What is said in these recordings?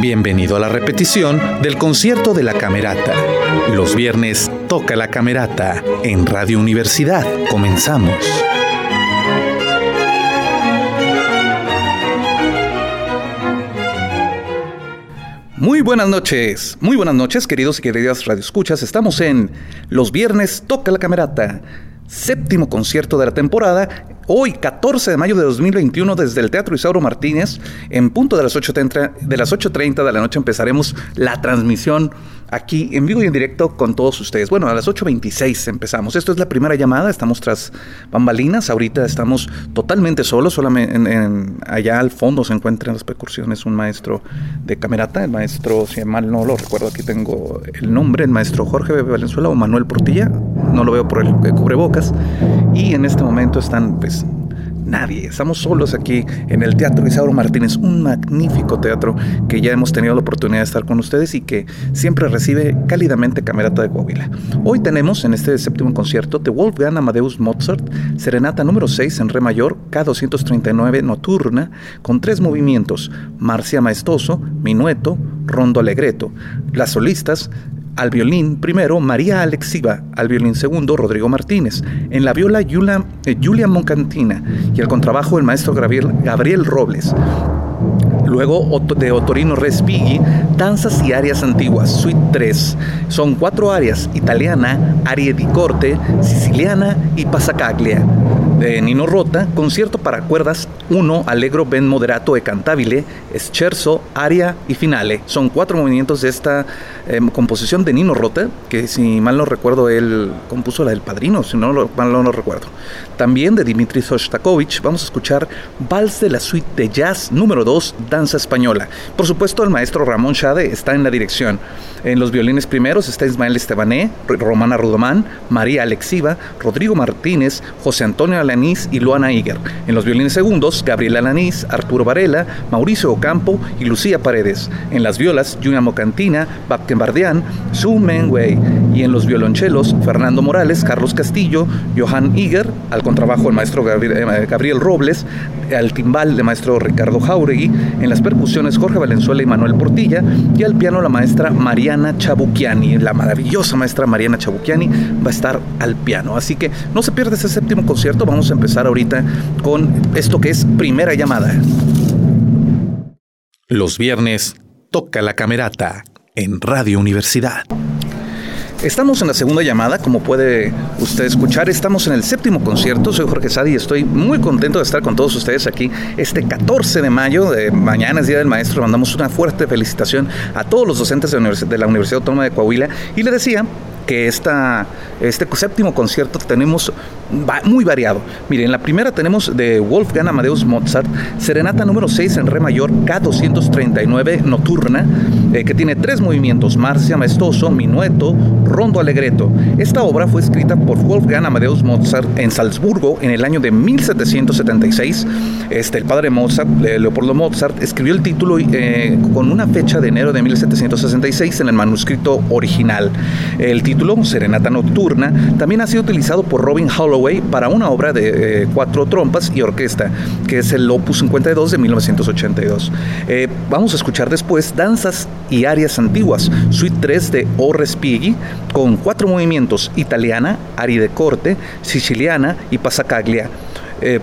Bienvenido a la repetición del concierto de la Camerata. Los viernes toca la Camerata en Radio Universidad. Comenzamos. Muy buenas noches, muy buenas noches queridos y queridas radioescuchas. Estamos en Los viernes toca la Camerata séptimo concierto de la temporada, hoy 14 de mayo de 2021 desde el Teatro Isauro Martínez, en punto de las 8.30 de, las 8.30 de la noche empezaremos la transmisión aquí en vivo y en directo con todos ustedes. Bueno, a las 8.26 empezamos. Esto es la primera llamada, estamos tras bambalinas, ahorita estamos totalmente solos, solamente en, allá al fondo se encuentran las percusiones. Un maestro de camerata, el maestro, si mal no lo recuerdo, aquí tengo el nombre, el maestro Jorge Valenzuela o Manuel Portilla, no lo veo por el cubrebocas, y en este momento están pues nadie. Estamos solos aquí en el Teatro Isauro Martínez, un magnífico teatro que ya hemos tenido la oportunidad de estar con ustedes y que siempre recibe cálidamente Camerata de Coahuila. Hoy tenemos en este séptimo concierto de Wolfgang Amadeus Mozart, Serenata número 6 en Re mayor, K239 nocturna, con tres movimientos, Marcia Maestoso, Minueto, Rondo Alegreto. Las solistas al violín primero María Alexiva, al violín segundo Rodrigo Martínez, en la viola Julia, eh, Julia Moncantina y el contrabajo el maestro Gabriel, Gabriel Robles. Luego de Otorino Respighi, Danzas y Arias Antiguas, Suite 3. Son cuatro áreas, italiana, aria di corte, siciliana y pasacaglia de Nino Rota, concierto para cuerdas 1, Allegro ben moderato e cantabile, scherzo, aria y finale. Son cuatro movimientos de esta em, composición de Nino Rota, que si mal no recuerdo él compuso la del Padrino, si no mal no lo recuerdo. También de Dimitri Sostakovich vamos a escuchar Vals de la suite de jazz número 2, Danza Española. Por supuesto el maestro Ramón Shade está en la dirección. En los violines primeros está Ismael Estebané, Romana Rudomán, María Alexiva, Rodrigo Martínez, José Antonio Alanís y Luana Iger. En los violines segundos, Gabriel Alanís, Arturo Varela, Mauricio Ocampo y Lucía Paredes. En las violas, Julia Mocantina, Babken Bardián, Su Menwei. Y en los violonchelos, Fernando Morales, Carlos Castillo, Johan Iger, al contrabajo el maestro eh, Gabriel, Robles, al timbal el maestro Ricardo Jauregui, en las percusiones Jorge Valenzuela y Manuel Portilla, y al piano la maestra Mariana Chabuquiani. La maravillosa maestra Mariana Chabuquiani va a estar al piano. Así que no se pierda ese séptimo concierto, vamos a empezar ahorita con esto que es primera llamada. Los viernes toca la camerata en Radio Universidad. Estamos en la segunda llamada, como puede usted escuchar, estamos en el séptimo concierto, soy Jorge Sadi y estoy muy contento de estar con todos ustedes aquí este 14 de mayo, de mañana es Día del Maestro, mandamos una fuerte felicitación a todos los docentes de la Universidad Autónoma de Coahuila. Y le decía que esta, este séptimo concierto tenemos muy variado. Miren, la primera tenemos de Wolfgang Amadeus Mozart, Serenata número 6 en Re mayor, K239 nocturna, eh, que tiene tres movimientos, Marcia Maestoso, Minueto, Rondo Alegreto. Esta obra fue escrita por Wolfgang Amadeus Mozart en Salzburgo en el año de 1776. Este, el padre Mozart, Leopoldo Mozart, escribió el título eh, con una fecha de enero de 1766 en el manuscrito original. El título, Serenata Nocturna, también ha sido utilizado por Robin Holloway para una obra de eh, cuatro trompas y orquesta, que es el Opus 52 de 1982. Eh, vamos a escuchar después Danzas y Arias Antiguas, Suite 3 de O Respighi, con cuatro movimientos, italiana, aria de corte, siciliana y pasacaglia. Eh,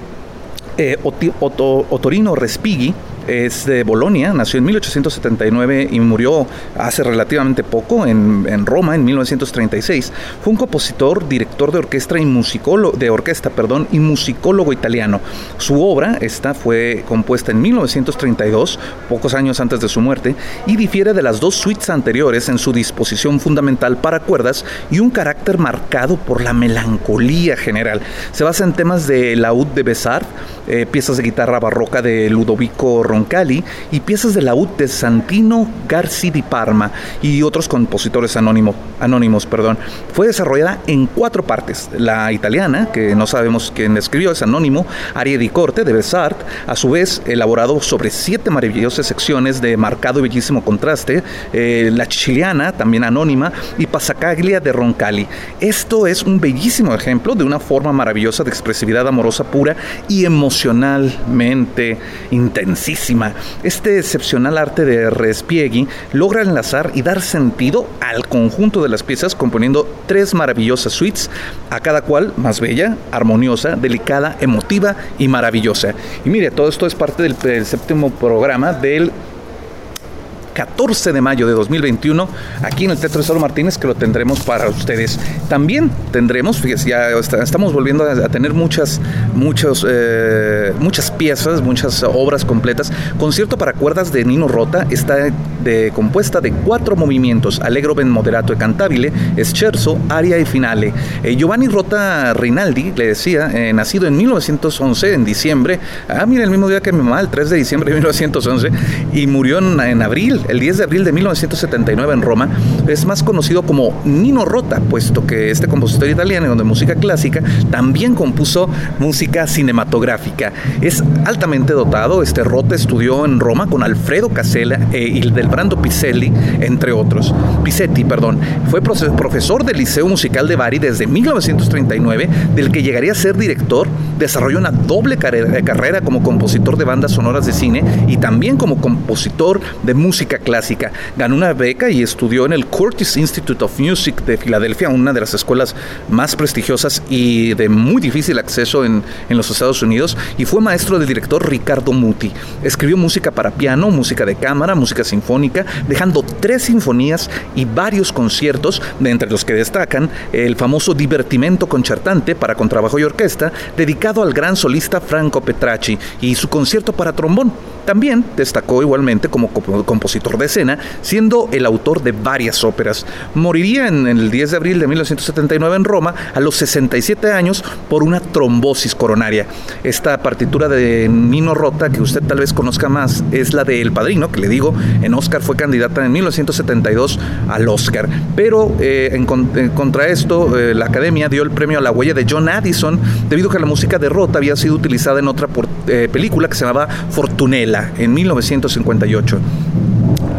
Otorino Respighi es de Bolonia, nació en 1879 y murió hace relativamente poco en, Roma en 1936. Fue un compositor, director de orquesta y musicólogo de orquesta, perdón, y musicólogo italiano. Su obra esta fue compuesta en 1932, pocos años antes de su muerte, y difiere de las dos suites anteriores en su disposición fundamental para cuerdas y un carácter marcado por la melancolía general. Se basa en temas de laúd de Besart, eh, piezas de guitarra barroca de Ludovico Roncalli y piezas de laúd de Santino Garci di Parma y otros compositores anónimo, anónimos. Perdón. Fue desarrollada en cuatro partes. La italiana, que no sabemos quién escribió, es anónimo, Aria di Corte de Besart, a su vez elaborado sobre siete maravillosas secciones de marcado y bellísimo contraste, eh, la chiliana, también anónima, y Pasacaglia de Roncalli. Esto es un bellísimo ejemplo de una forma maravillosa de expresividad amorosa pura y emocionalmente intensísima Este excepcional arte de Respiegui logra enlazar y dar sentido al conjunto de las piezas componiendo tres maravillosas suites, a cada cual más bella, armoniosa, delicada, emotiva y maravillosa. Y mire, todo esto es parte del séptimo programa del 14 de mayo de 2021 aquí en el Teatro de Salo Martínez que lo tendremos para ustedes. También tendremos, fíjense, ya estamos volviendo a, tener muchas, muchos, eh, muchas piezas, muchas obras completas. Concierto para cuerdas de Nino Rota está compuesta de cuatro movimientos, Allegro ben moderato e cantabile, scherzo, aria y finale. Eh, Giovanni Rota Rinaldi, le decía, eh, nacido en 1911, en diciembre, ah, mira, el mismo día que mi mamá, el 3 de diciembre de 1911, y murió en abril el 10 de abril de 1979 en Roma, es más conocido como Nino Rota, puesto que este compositor italiano de música clásica también compuso música cinematográfica. Es altamente dotado, este Rota estudió en Roma con Alfredo Casella eh, y del Brando Piselli, entre otros. Pisetti, perdón. Fue profesor del Liceo Musical de Bari desde 1939, del que llegaría a ser director. Desarrolló una doble carrera como compositor de bandas sonoras de cine y también como compositor de música clásica. Ganó una beca y estudió en el Curtis Institute of Music de Filadelfia, una de las escuelas más prestigiosas y de muy difícil acceso en, en los Estados Unidos, y fue maestro del director Ricardo Muti. Escribió música para piano, música de cámara, música sinfónica, dejando tres sinfonías y varios conciertos, entre los que destacan el famoso Divertimento Concertante para contrabajo y orquesta, dedicado al gran solista Franco Petracci, y su concierto para trombón. También destacó igualmente como compositor de escena, siendo el autor de varias óperas. Moriría en el 10 de abril de 1979 en Roma a los 67 años por una trombosis coronaria. Esta partitura de Nino Rota, que usted tal vez conozca más, es la de El Padrino, que le digo, en Oscar fue candidata en 1972 al Oscar. Pero eh, en, contra esto, eh, la Academia dio el premio a la huella de John Addison, debido a que la música de Rota había sido utilizada en otra eh, película que se llamaba En 1958.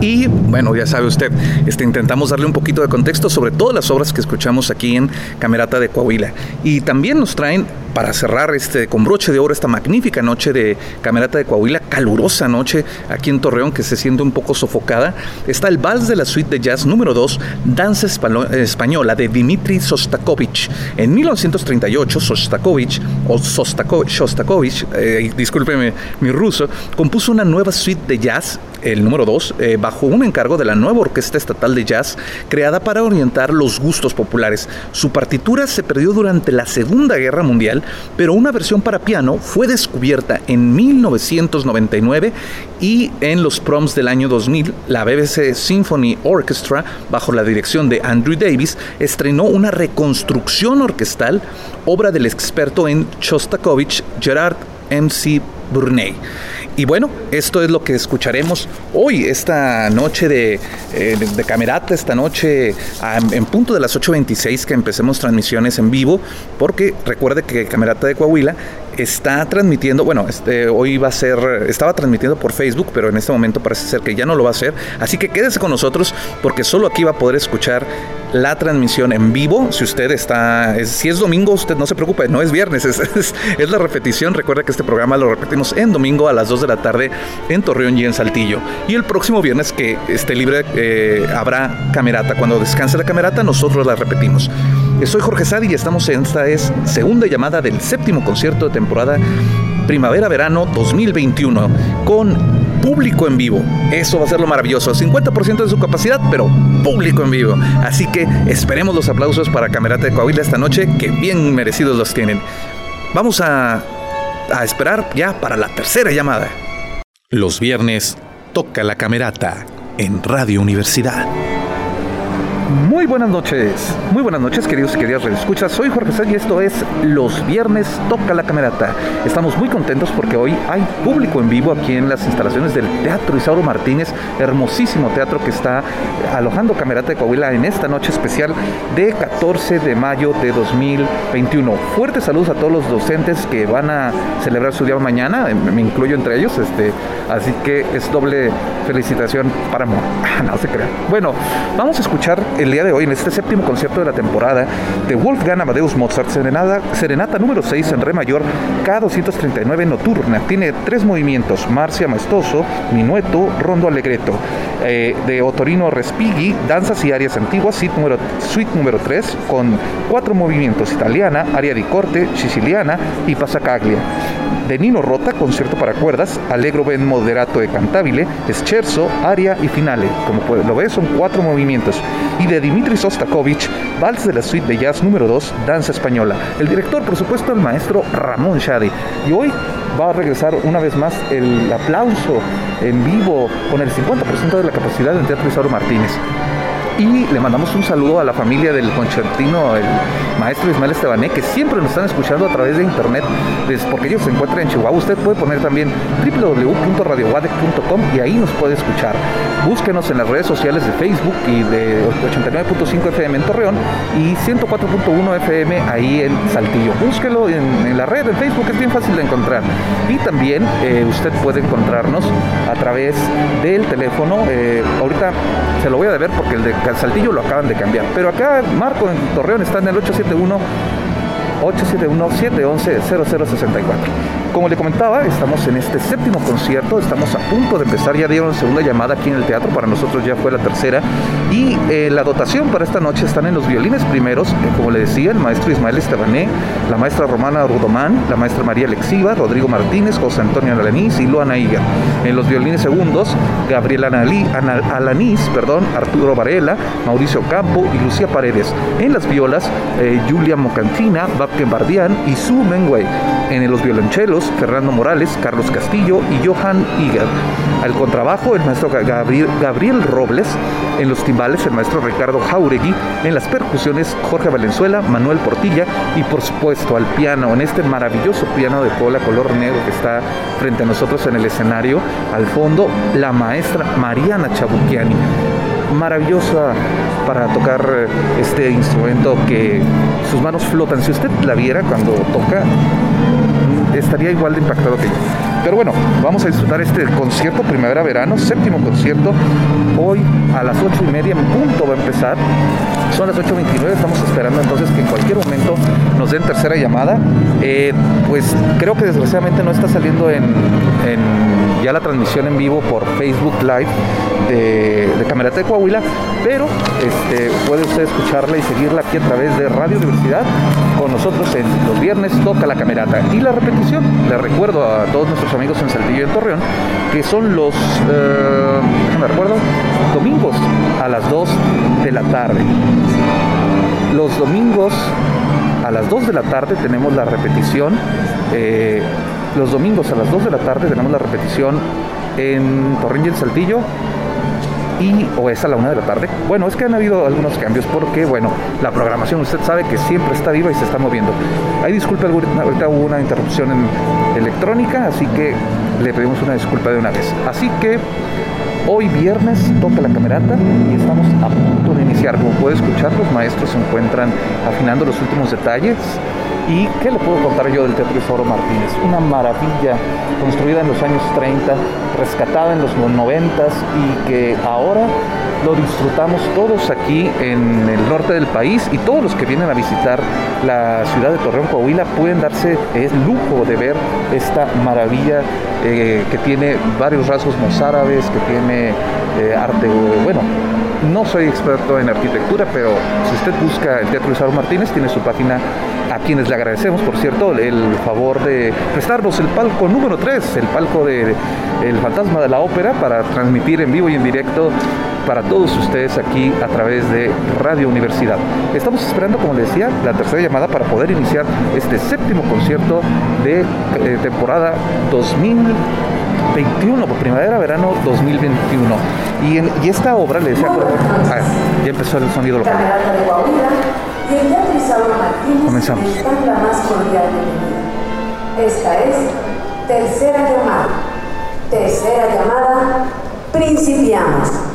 Y bueno, ya sabe usted, este, intentamos darle un poquito de contexto sobre todas las obras que escuchamos aquí en Camerata de Coahuila. Y también nos traen, para cerrar este, con broche de oro esta magnífica noche de Camerata de Coahuila, calurosa noche aquí en Torreón que se siente un poco sofocada, está el Vals de la Suite de Jazz número 2, Danza Española de Dmitri Sostakovich. En 1938, Sostakovich, o Sostakovich, eh, discúlpeme mi ruso, compuso una nueva suite de jazz, el número 2, eh, bajo un encargo de la nueva Orquesta Estatal de Jazz, creada para orientar los gustos populares. Su partitura se perdió durante la Segunda Guerra Mundial, pero una versión para piano fue descubierta en 1999 y en los proms del año 2000, la BBC Symphony Orchestra, bajo la dirección de Andrew Davis, estrenó una reconstrucción orquestal, obra del experto en Shostakovich, Gerard M.C. Burney. Y bueno, esto es lo que escucharemos hoy, esta noche de, eh, Camerata, esta noche en punto de las 8.26 que empecemos transmisiones en vivo, porque recuerde que Camerata de Coahuila está transmitiendo, bueno, este, hoy va a ser, estaba transmitiendo por Facebook, pero en este momento parece ser que ya no lo va a hacer, así que quédese con nosotros porque solo aquí va a poder escuchar la transmisión en vivo. Si usted está, si es domingo, usted no se preocupe, no es viernes, es, la repetición. Recuerda que este programa lo repetimos en domingo a las 2 de la tarde en Torreón y en Saltillo. Y el próximo viernes que esté libre eh, habrá camerata. Cuando descanse la camerata, nosotros la repetimos. Soy Jorge Sadi y estamos en esta es segunda llamada del séptimo concierto de temporada primavera-verano 2021 con público en vivo. Eso va a ser lo maravilloso. 50% de su capacidad, pero público en vivo. Así que esperemos los aplausos para Camerata de Coahuila esta noche, que bien merecidos los tienen. Vamos a, a esperar ya para la tercera llamada. Los viernes toca la Camerata en Radio Universidad. Muy buenas noches, muy buenas noches queridos y queridas escuchas. Soy Jorge Sá y esto es Los Viernes Toca la Camerata. Estamos muy contentos porque hoy hay público en vivo aquí en las instalaciones del Teatro Isauro Martínez, hermosísimo teatro que está alojando Camerata de Coahuila en esta noche especial de 14 de mayo de 2021. Fuertes saludos a todos los docentes que van a celebrar su día mañana, me incluyo entre ellos, este, así que es doble felicitación para mí. no se crea. Bueno, vamos a escuchar el día de hoy, en este séptimo concierto de la temporada de Wolfgang Amadeus Mozart, Serenata, Serenata número 6 en Re mayor, K239 Nocturna. Tiene tres movimientos, Marcia Maestoso, Minueto, Rondo Allegretto. Eh, de Otorino Respighi, Danzas y Arias Antiguas, suite número, suite número 3, con cuatro movimientos, Italiana, Aria di Corte, Siciliana y Passacaglia de Nino Rota, concierto para cuerdas, Allegro ben moderato e cantabile, Scherzo, aria y finale. Como lo ves, son cuatro movimientos. Y de Dimitri Sostakovich, Vals de la suite de jazz número 2, Danza Española. El director, por supuesto, el maestro Ramón Shadi. Y hoy va a regresar una vez más el aplauso en vivo con el 50% de la capacidad del Teatro Isauro Martínez. Y le mandamos un saludo a la familia del concertino, el maestro Ismael Estebané, que siempre nos están escuchando a través de internet, porque ellos se encuentran en Chihuahua. Usted puede poner también www.radiowadec.com y ahí nos puede escuchar. Búsquenos en las redes sociales de Facebook y de 89.5 FM en Torreón y 104.1 FM ahí en Saltillo. Búsquelo en, la red, en Facebook, es bien fácil de encontrar. Y también eh, usted puede encontrarnos a través del teléfono. Eh, ahorita se lo voy a deber porque el de Saltillo lo acaban de cambiar. Pero acá Marco en Torreón está en el 871 871-711-0064. Como le comentaba, estamos en este séptimo concierto, estamos a punto de empezar, ya dieron segunda llamada aquí en el teatro, para nosotros ya fue la tercera, y eh, la dotación para esta noche están en los violines primeros, eh, como le decía, el maestro Ismael Estebané, la maestra Romana Rudomán, la maestra María Alexiva, Rodrigo Martínez, José Antonio Alanís y Luana Higa. En los violines segundos, Gabriel Alanís, perdón, Arturo Varela, Mauricio Campo y Lucía Paredes. En las violas, eh, Julia Mocantina, Babken Bardián y Su Mengwei. En los violonchelos, Fernando Morales, Carlos Castillo y Johan Iger. Al contrabajo, el maestro Gabriel, Gabriel Robles. En los timbales, el maestro Ricardo Jauregui. En las percusiones, Jorge Valenzuela, Manuel Portilla. Y por supuesto, al piano, en este maravilloso piano de cola color negro que está frente a nosotros en el escenario. Al fondo, la maestra Mariana Chabuquiani maravillosa para tocar este instrumento que sus manos flotan. Si usted la viera cuando toca, estaría igual de impactado que yo. Pero bueno, vamos a disfrutar este concierto primavera-verano, séptimo concierto. Hoy a las ocho y media en punto va a empezar. Son las 8.29, estamos esperando entonces que en cualquier momento nos den tercera llamada. Eh, pues creo que desgraciadamente no está saliendo en, ya la transmisión en vivo por Facebook Live de, de Camerata de Coahuila, pero este, puede usted escucharla y seguirla aquí a través de Radio Universidad con nosotros en los viernes toca la Camerata. Y la repetición, le recuerdo a todos nuestros amigos en Saltillo y en Torreón, que son los, eh, me recuerdo, domingos a las 2 de la tarde. Los domingos a las 2 de la tarde tenemos la repetición. Eh, los domingos a las 2 de la tarde tenemos la repetición en Torreón y el Saltillo y o es a la una de la tarde. Bueno, es que han habido algunos cambios porque, bueno, la programación usted sabe que siempre está viva y se está moviendo. Hay disculpa, ahorita hubo una interrupción en electrónica, así que le pedimos una disculpa de una vez. Así que hoy viernes toca la camerata y estamos a punto de iniciar. Como puede escuchar, los maestros se encuentran afinando los últimos detalles. ¿Y qué le puedo contar yo del Teatro Isauro Martínez? Una maravilla construida en los años 30, rescatada en los 90 y que ahora lo disfrutamos todos aquí en el norte del país y todos los que vienen a visitar la ciudad de Torreón, Coahuila, pueden darse el lujo de ver esta maravilla eh, que tiene varios rasgos mozárabes, que tiene eh, arte, bueno, no soy experto en arquitectura, pero si usted busca el Teatro Isauro Martínez, tiene su página a quienes le agradecemos, por cierto, el favor de prestarnos el palco número 3, el palco de El Fantasma de la Ópera, para transmitir en vivo y en directo para todos ustedes aquí a través de Radio Universidad. Estamos esperando, como les decía, la tercera llamada para poder iniciar este séptimo concierto de eh, temporada 2021, por primavera-verano 2021. Y, esta obra, le decía, ah, ya empezó el sonido local. Comenzamos. Esta es tercera llamada. Tercera llamada, principiamos.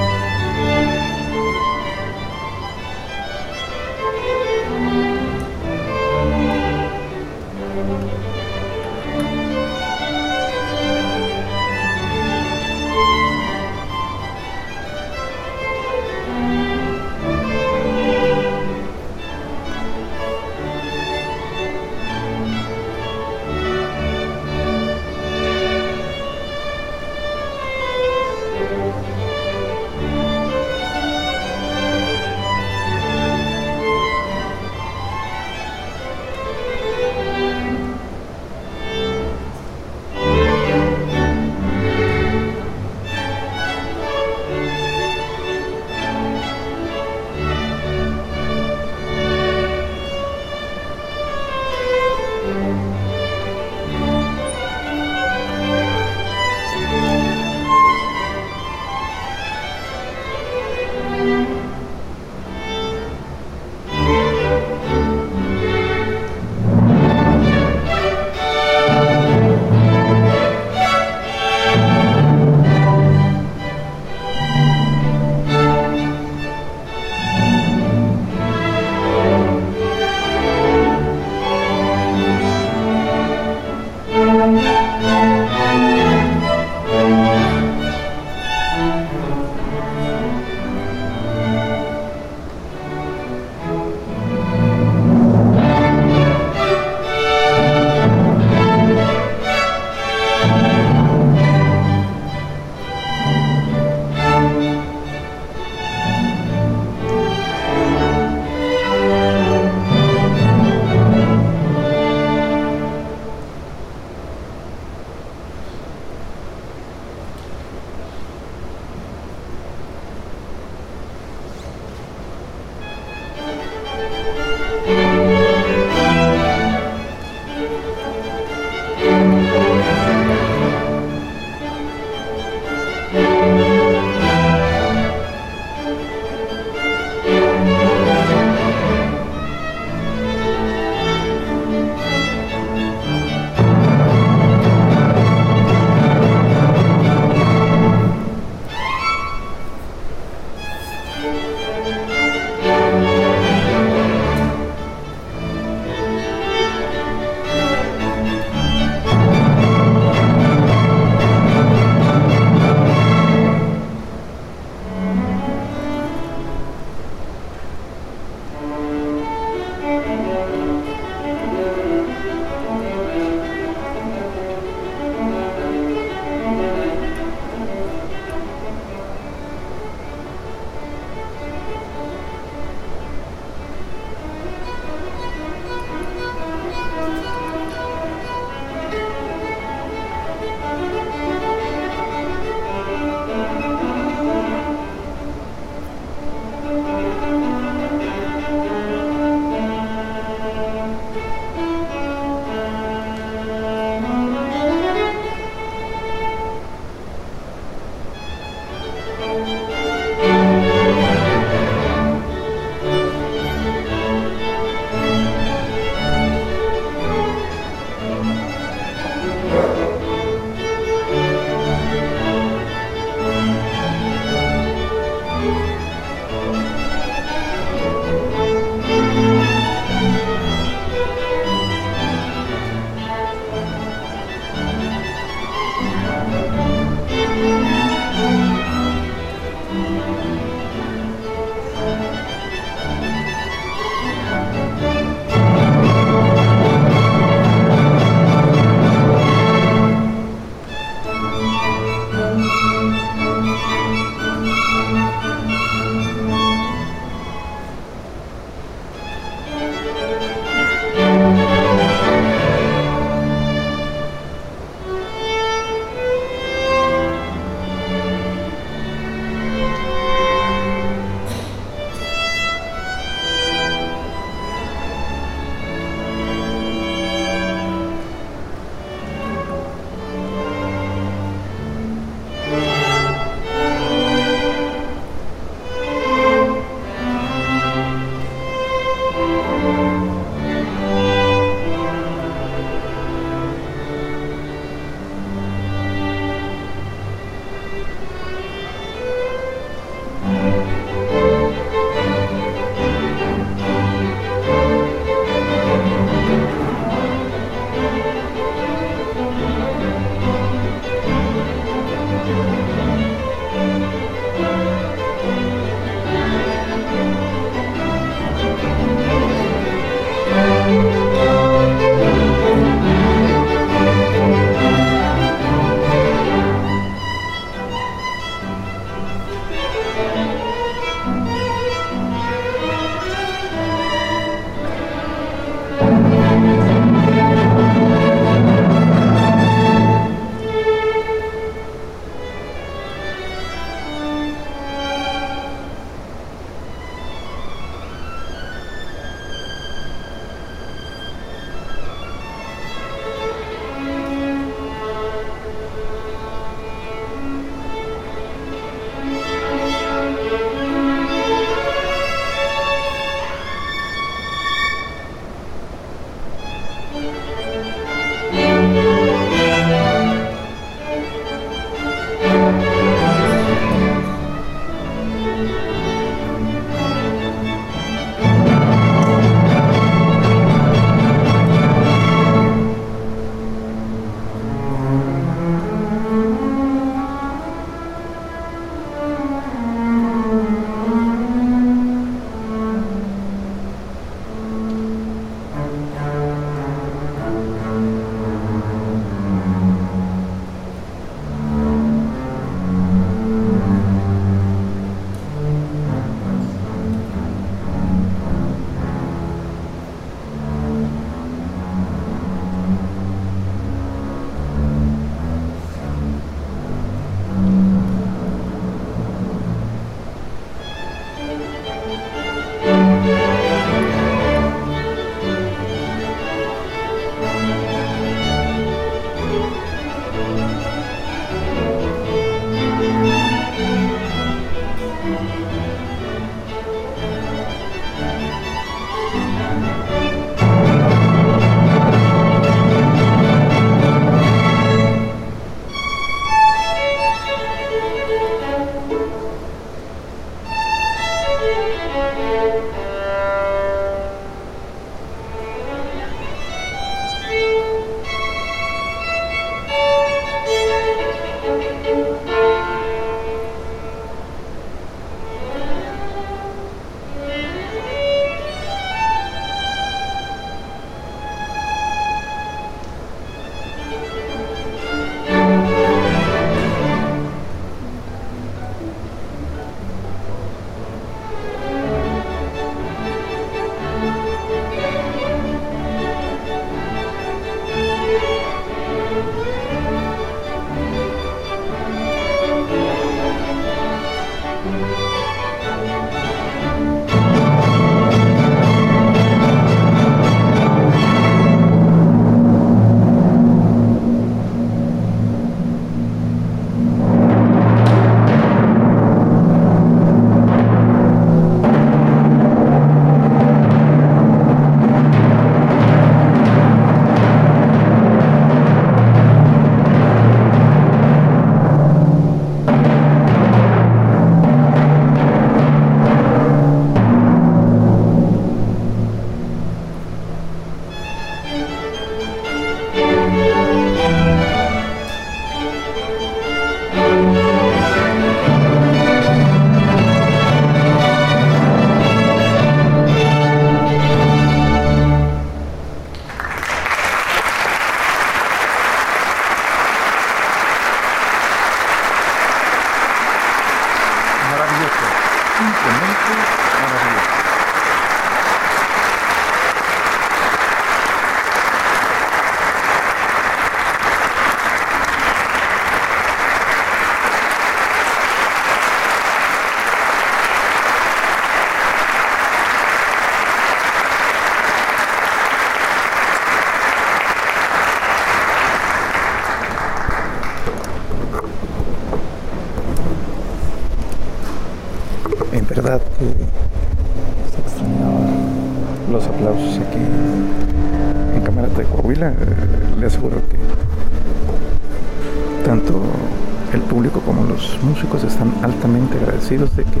Agradecidos de que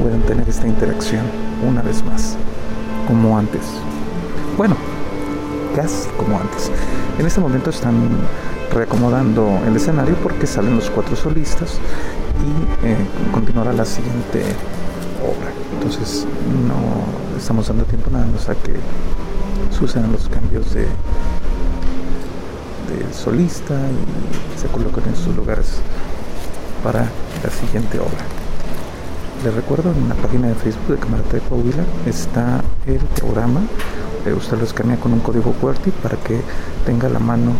puedan tener esta interacción una vez más, como antes. Bueno, casi como antes. En este momento están reacomodando el escenario porque salen los cuatro solistas y eh, continuará la siguiente obra. Entonces no estamos dando tiempo nada más a que sucedan los cambios de, de solista y se coloquen en sus lugares para la siguiente obra. Les recuerdo en la página de Facebook de Camarata de Coahuila está el programa. usted lo escanea con un código QWERTY para que tenga a la mano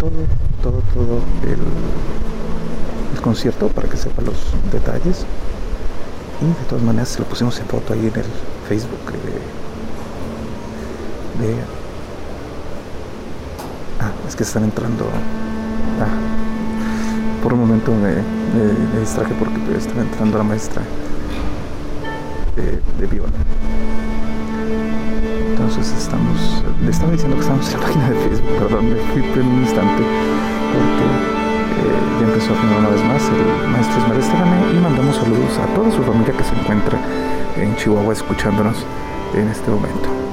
todo, todo, todo el, el concierto para que sepa los detalles. Y de todas maneras se lo pusimos en foto ahí en el Facebook de, de Ah, es que están entrando. Ah, por un momento me, distraje porque estaba entrando la maestra de, de viola. Entonces estamos, le estaba diciendo que estamos en la página de Facebook, perdón, me fui por un instante porque eh, ya empezó a filmar una vez más el maestro Ismael Esteban y mandamos saludos a toda su familia que se encuentra en Chihuahua escuchándonos en este momento.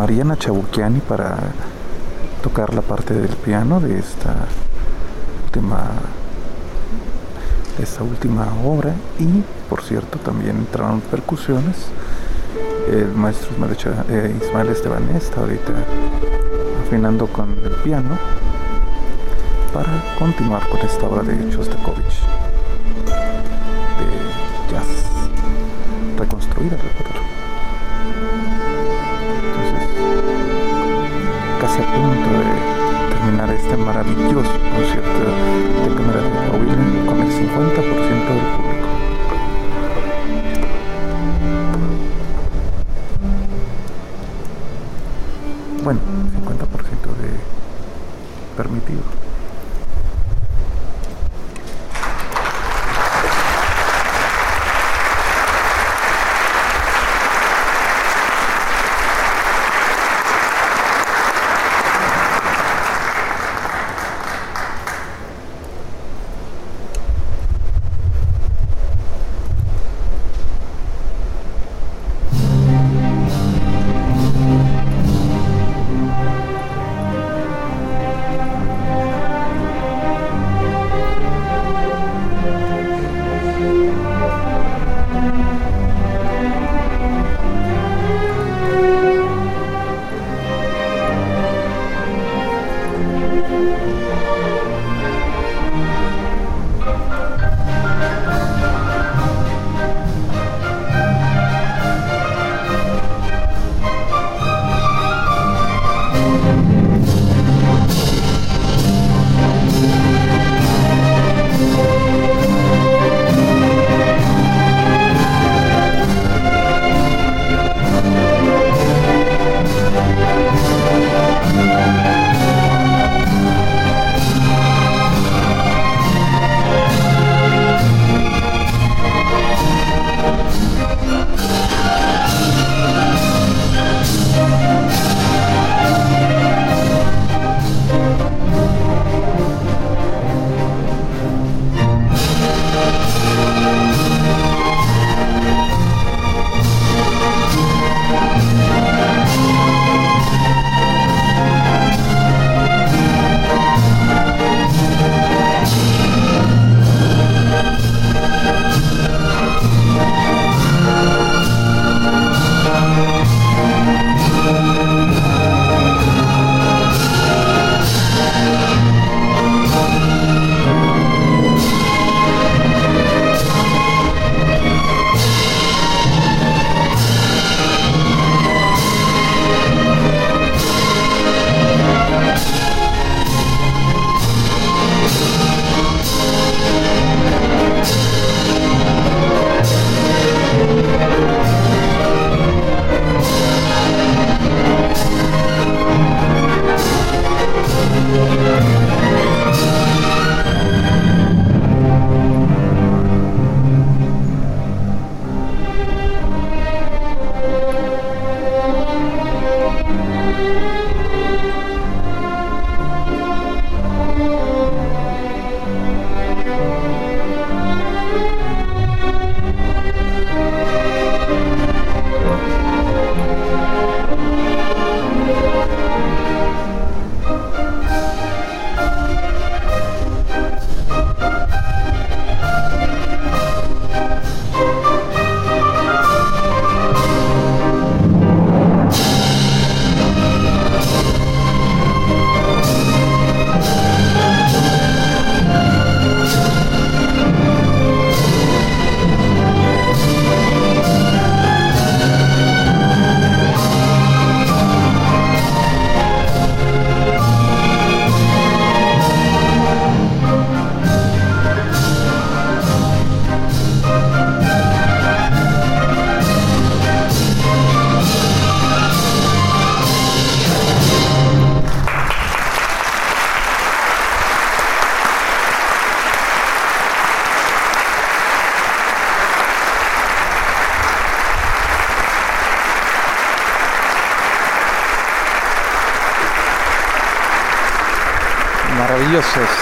Mariana Chabuquiani para tocar la parte del piano de esta última esta última obra. Y por cierto también entraron percusiones. El maestro Ismael, eh, Esteban está ahorita afinando con el piano para continuar con esta obra de Chostakovich de jazz reconstruida maravilloso concierto de cámara de con el 50% del público. Bueno, 50% de permitido.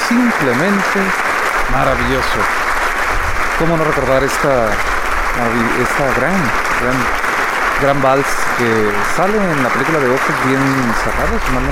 Simplemente maravilloso. ¿Cómo no recordar esta, esta gran, gran, gran vals que sale en la película de Ojos Bien Cerrados, si mal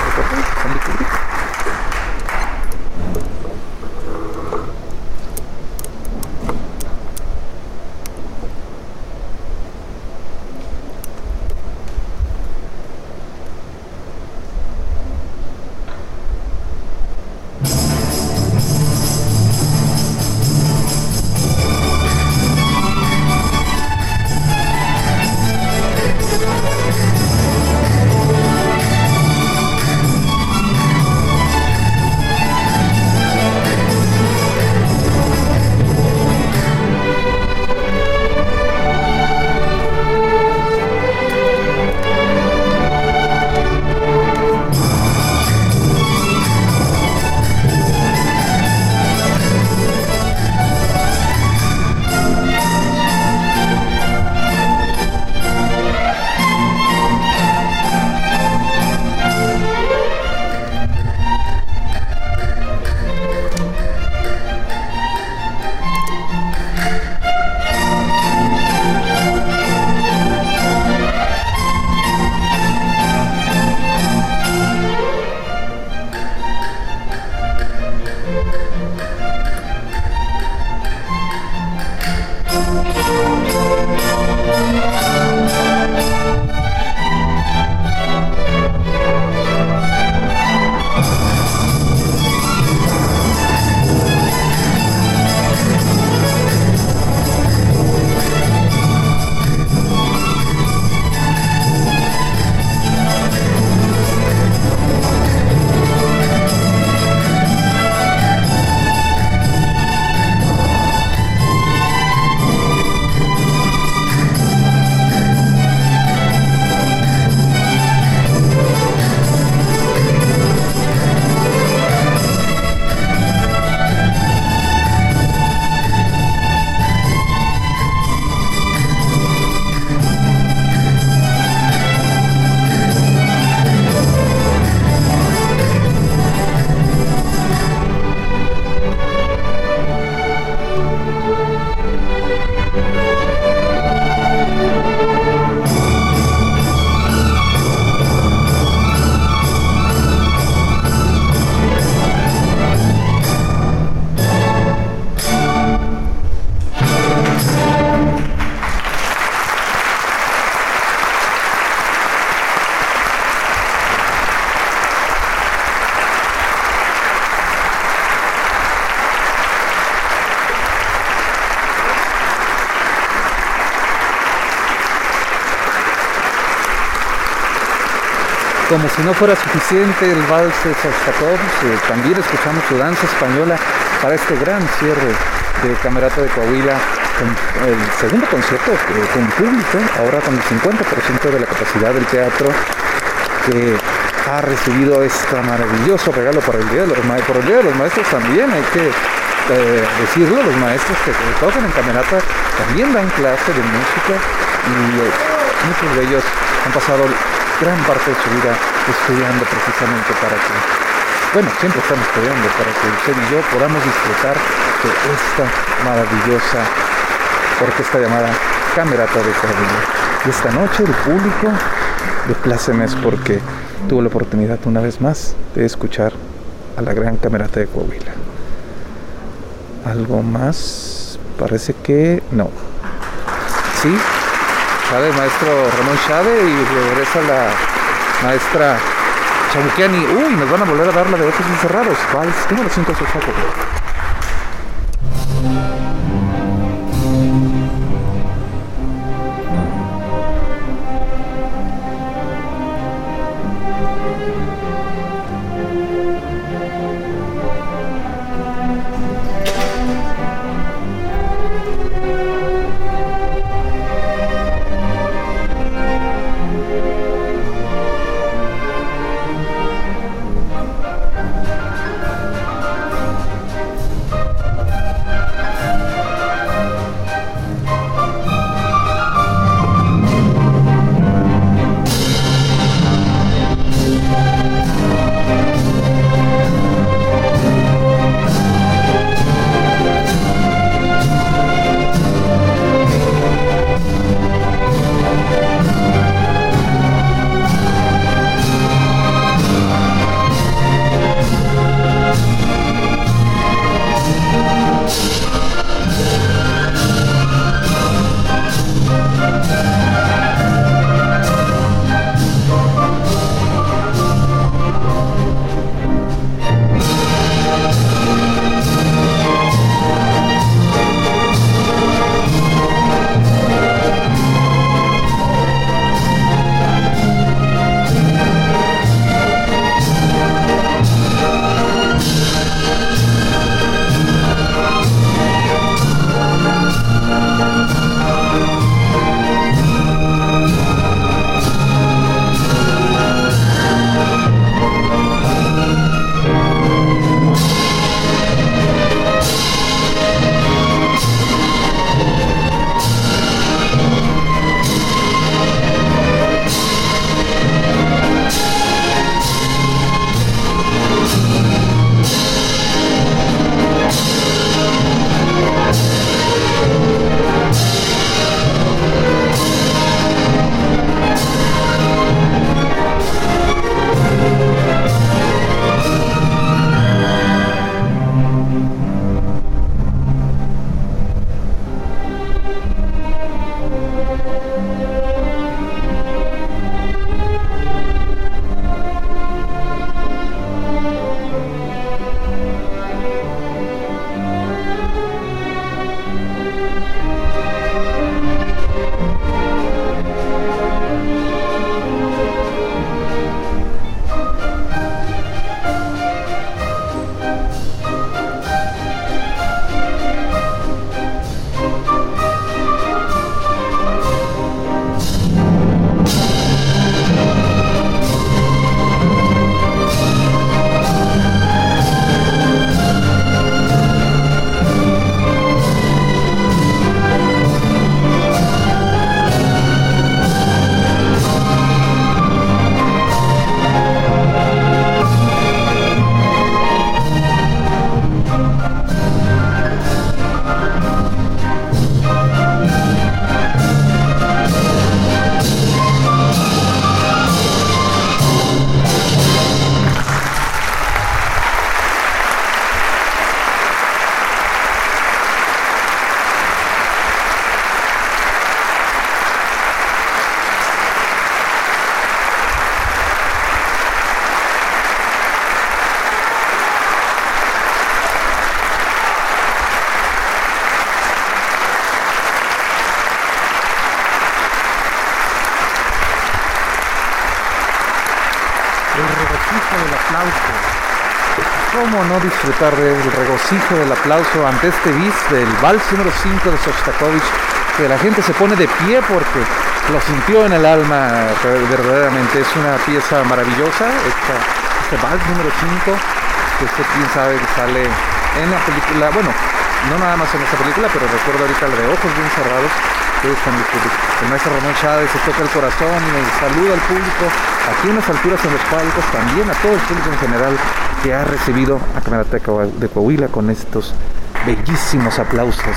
Como si no fuera suficiente el vals de eh, también escuchamos su danza española para este gran cierre de Camerata de Coahuila, el segundo concierto eh, con público, ahora con el 50% de la capacidad del teatro, que ha recibido este maravilloso regalo por el Día de los, por el Día de los Maestros también, hay que eh, decirlo, los maestros que tocan en Camerata también dan clase de música y muchos de ellos han pasado gran parte de su vida estudiando precisamente para que, bueno, siempre estamos estudiando para que usted y yo podamos disfrutar de esta maravillosa orquesta llamada Camerata de Coahuila. Y esta noche el público de plácemes porque tuvo la oportunidad una vez más de escuchar a la gran Camerata de Coahuila. ¿Algo más? Parece que no. ¿Sí? El maestro Ramón Chávez y regresa la maestra Chabuquiani. Uy, nos van a volver a dar la de ojos encerrados. Vals número 5 saco. ¿Cómo no disfrutar del regocijo del aplauso ante este bis del vals número 5 de Sostakovich? Que la gente se pone de pie porque lo sintió en el alma verdaderamente. Es una pieza maravillosa, este vals número 5, que usted quién sabe que sale en la película, bueno, no nada más en esta película, pero recuerdo ahorita la de Ojos Bien Cerrados, cuando el maestro Ramón Chávez se toca el corazón y saluda al público, aquí en las alturas en los palcos, también a todo el público en general que ha recibido a Camarateca de Coahuila con estos bellísimos aplausos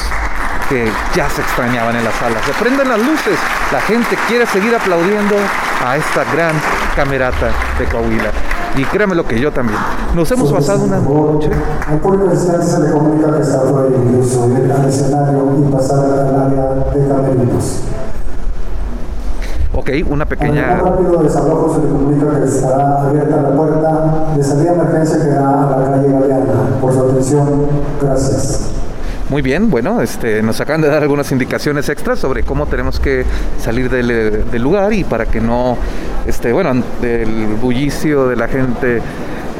que ya se extrañaban en las salas. Se prenden las luces, la gente quiere seguir aplaudiendo a esta gran camerata de Coahuila. Y créame lo que yo también. Nos hemos pasado una noche. Un público se le comunica que está incluso ir al escenario y pasar al área de camerinos. Ok, una pequeña. Al rápido desalojo se le comunica que estará abierta la puerta de salida de emergencia que da a la calle Galeana. Por su atención, gracias. Muy bien, bueno, este, nos acaban de dar algunas indicaciones extras sobre cómo tenemos que salir del, lugar y para que no, este, bueno, del bullicio de la gente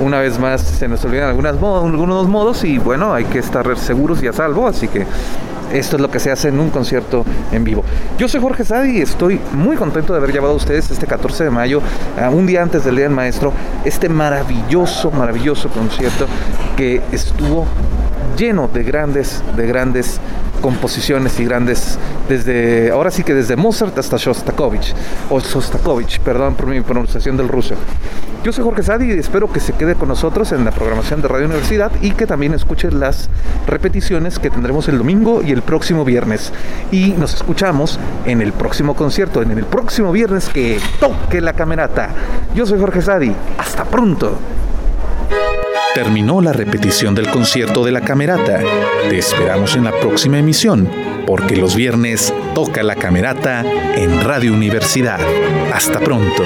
una vez más se nos olvidan algunas algunos modos y bueno, hay que estar seguros y a salvo, así que esto es lo que se hace en un concierto en vivo. Yo soy Jorge Sadi y estoy muy contento de haber llevado a ustedes este 14 de mayo, un día antes del Día del Maestro, este maravilloso, maravilloso concierto que estuvo lleno de grandes, de grandes composiciones y grandes, desde, ahora sí que desde Mozart hasta Shostakovich, o Shostakovich, perdón por mi pronunciación del ruso. Yo soy Jorge Sadi y espero que se quede con nosotros en la programación de Radio Universidad y que también escuche las repeticiones que tendremos el domingo y el próximo viernes. Y nos escuchamos en el próximo concierto, en el próximo viernes que toque la camerata. Yo soy Jorge Sadi. Hasta pronto. Terminó la repetición del concierto de la Camerata. Te esperamos en la próxima emisión, porque los viernes toca la Camerata en Radio Universidad. Hasta pronto.